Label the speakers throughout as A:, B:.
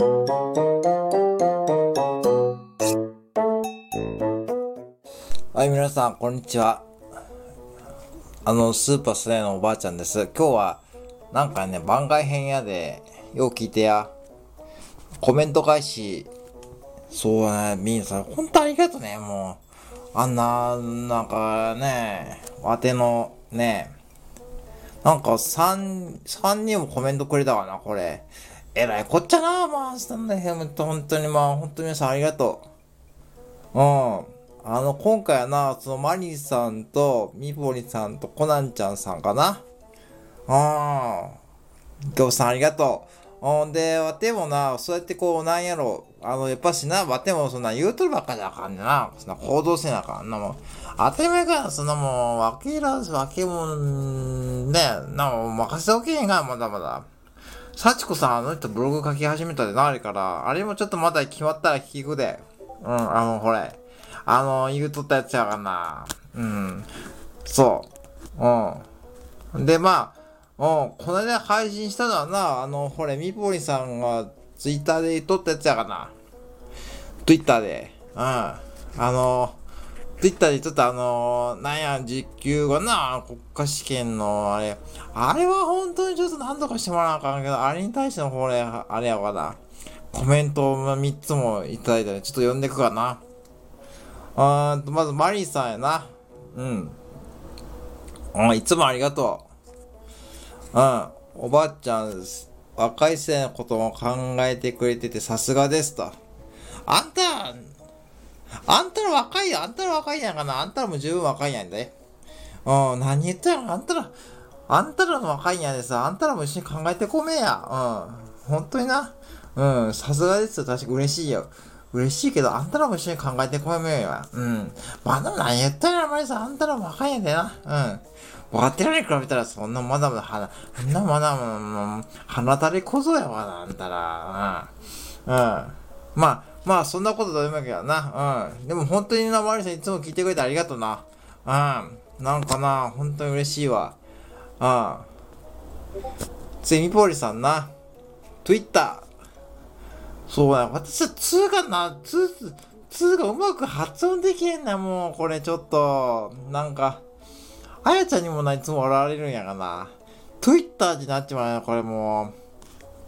A: はい、皆さん、こんにちは。あの、スーパースレイのおばあちゃんです。今日は、なんかね、番外編やで、よう聞いてや。コメント返し、そうね、みんさん、ほんとありがとね、もう。あんな、なんかね、わての、ね、なんか3、3人もコメントくれたわな、これ。えらいこっちゃな、まあ、スタンド FM と本当にまあ、本当に皆さんありがとう。うん。あの、今回はな、そのマリーさんと、ミポリさんとコナンちゃんさんかな。うん。今日さんありがとう。うんで、わてもな、そうやってこう、なんやろ、あの、やっぱしな、わてもそんな言うとるばっかじゃあかんねな。そんな行動せなあかんなもん。当たり前かそんなもう、わけらず、わけもん、ね、な、もう任せおけへんが、まだまだ。幸子さん、あの人ブログ書き始めたでな、あれから。あれもちょっとまだ決まったら聞くで。うん、あの、ほれ。あの、言うとったやつやがな。うん。そう。うん。で、まあ、うん、この間配信したのはな、あの、ほれ、みぽりさんがツイッターで言っとったやつやがな。ツイッターで。うん。あの、ツイッターでちょっとあのー、なんや、実給がな、国家試験の、あれ、あれは本当にちょっと何とかしてもらわなあかんけど、あれに対してのこれ、あれやわな。コメントを3つもいただいたんで、ちょっと読んでいくかな。あーとまず、マリーさんやな。うん。うん、いつもありがとう。うん。おばあちゃん、若い世のことも考えてくれててさすがですと。あんた、あんたら若いよ。あんたら若いやんかな。あんたらも十分若いやんで。うん、何言ったら、あんたら、あんたらの若いんやでさ、あんたらも一緒に考えてこめや。うん。本当にな。うん、さすがですよ。確か嬉しいよ。嬉しいけど、あんたらも一緒に考えてこいもよ。うん。まあでも何言ったら、マリさん、あんたらも若いんやでな。うん。若手らに比べたら、そんなまだまだ花、そんなまだまだ、花垂れ小僧やわな、あんたら。うん。うん。まあ、まあ、そんなことどうでもいいけどな。うん。でも本当にな、マリさんいつも聞いてくれてありがとうな。うん。なんかな、本当に嬉しいわ。うん。ついみぽりさんな。Twitter。そうや、私は2がな、2、2がうまく発音できへんな、もう、これちょっと、なんか、あやちゃんにもないつも笑われるんやがな。Twitter になっちまうよ、これも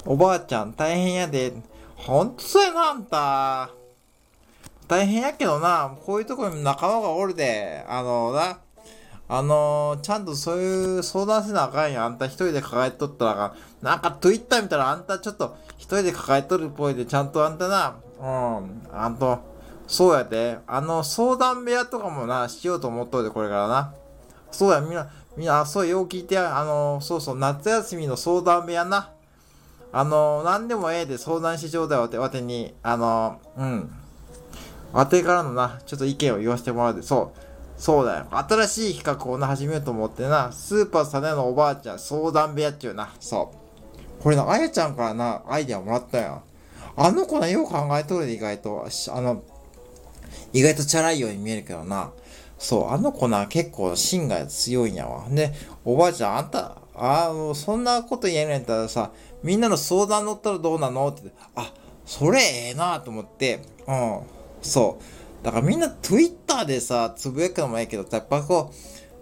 A: う。おばあちゃん、大変やで。ほんとそうやな、あんた。大変やけどな、こういうとこに仲間がおるで、あのな、あの、ちゃんとそういう相談せなあかんや。あんた一人で抱えとったらあかん。なんか Twitter 見たらあんたちょっと一人で抱えとるっぽいで、ちゃんとあんたな、うん、あんと、そうやで。あの、相談部屋とかもな、しようと思っとるで、これからな。そうや、みんな、みんな、そう、よう聞いてあの、そうそう、夏休みの相談部屋な。あの、何でもええで相談しちょうだよ、わてわてに。あの、うん。わてからのな、ちょっと意見を言わせてもらうで、そう。そうだよ。新しい企画をな、始めようと思ってな、スーパーサネのおばあちゃん相談部屋っちゅうな。そう。これな、あやちゃんからな、アイディアもらったよ。あの子な、よう考えとるで、意外と。あの、意外とチャラいように見えるけどな。そう、あの子な、結構芯が強いんやわ。で、おばあちゃん、あんた、あの、そんなこと言えないんだったらさ、みんなの相談乗ったらどうなの？って、あ、それええなと思って、うん、そう。だからみんな Twitter でさ、つぶやくのもええけど、やっぱこ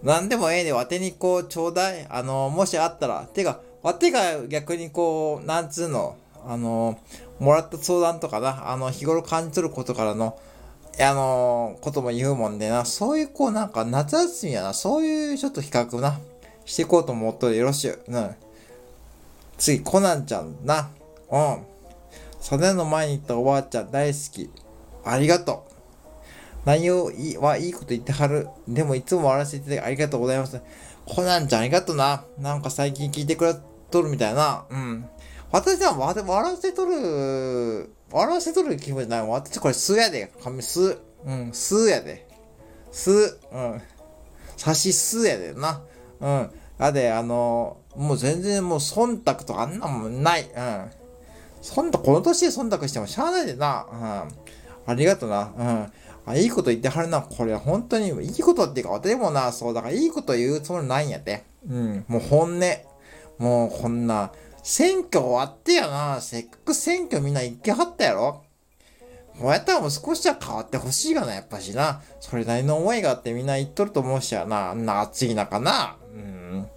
A: う、なんでもええで、わてにこう、ちょうだい。あの、もしあったら。てか、わてが逆にこう、なんつうの、あの、もらった相談とかな、あの、日頃感じ取ることからの、あの、ことも言うもんでな、そういうこう、なんか、夏休みやな、そういうちょっと比較な、していこうと思っとるよろしゅう。うん。次、コナンちゃんな。うん。袖の前に行ったおばあちゃん大好き。ありがとう。内容はいいこと言ってはる。でもいつも笑わせていただきありがとうございます。コナンちゃんありがとうな。なんか最近聞いてくれとるみたいな。うん。私は笑わせとる、笑わせとる気分じゃない。私これ素やで。紙素。うん。素やで。素。うん。差し素やでな。うん。あで、あの、もう全然もう忖度とかあんなもんない。うん。忖度、この年で忖度してもしゃあないでな。うん。ありがとな。うん。あ、いいこと言ってはるな。これ本当に、いいことっていうか、私もな、そう、だからいいこと言うつもりないんやて。うん。もう本音。もうこんな、選挙終わってやな。せっかく選挙みんな行きはったやろ。こうやったらもう少しは変わってほしいがな、やっぱしな。それなりの思いがあってみんな言っとると思うしやな。あんな暑い中な。うん。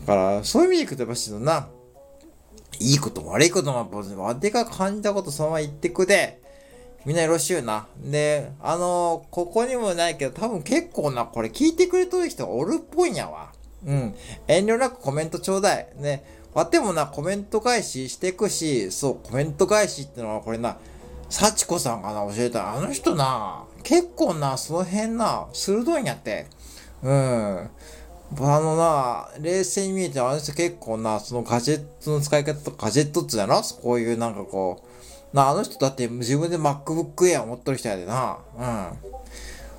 A: だから、そういう意味でいくとやっぱしな。いいことも悪いことも、わてが感じたことそのまま言ってくで、みんなよろしゅうな。で、あのー、ここにもないけど、多分結構な、これ聞いてくれとる人がおるっぽいんやわ。うん。遠慮なくコメントちょうだい。ね。わてもな、コメント返ししてくし、そう、コメント返しってのはこれな、幸子さんかな、教えたら。あの人な、結構な、その辺な、鋭いんやって。うん。あのな、冷静に見えて、あの人結構な、そのガジェットの使い方とか、ガジェットっつうやろ？こういうなんかこう、な、あの人だって自分で MacBook Air 持っとる人やでな。うん。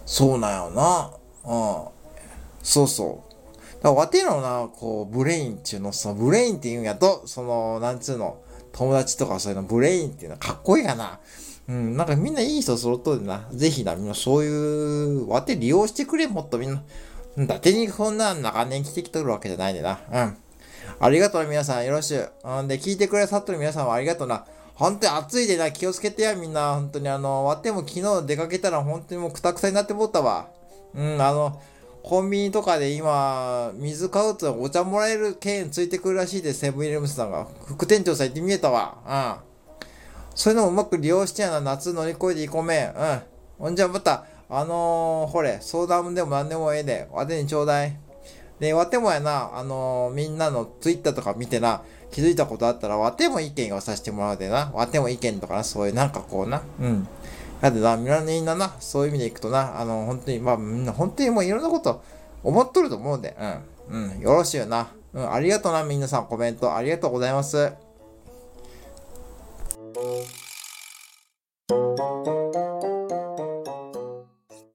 A: そうなんよな。うん。そうそう。だから、わてのな、こう、ブレインっていうのさ、ブレインって言うんやと、その、なんつうの、友達とかそういうの、ブレインっていうのはかっこいいかな。うん、なんかみんないい人揃っとるな。ぜひな、みんなそういう、わて利用してくれ、もっとみんな。伊達にこんな長年来てきとるわけじゃないでな。うん。ありがとう皆さん、よろしゅう。うんで、聞いてくださっとる皆さんはありがとうな。本当に暑いでな、気をつけてや、みんな。本当にあの、わても昨日出かけたら本当にもうくたくさになってもったわ。うん、あの、コンビニとかで今、水買うとお茶もらえる券ついてくるらしいで、セブンイレブンさんが。副店長さん言ってみえたわ。うん。そういうのをうまく利用してやな、夏乗り越えていこうめん。うん。ほんじゃまた、あのー、ほれ、相談でも何でもええで、わてにちょうだい。で、わてもやな、あのー、みんなのツイッターとか見てな、気づいたことあったら、わても意見をさせてもらうでな。わても意見とかな、そういうなんかこうな。うん。だってな、みんなな、そういう意味でいくとな、あの、本当に、まあ、みんな本当にもういろんなこと思っとると思うんで、うん、うん、よろしいよな。うん、ありがとうな、みんなさん、コメントありがとうございます。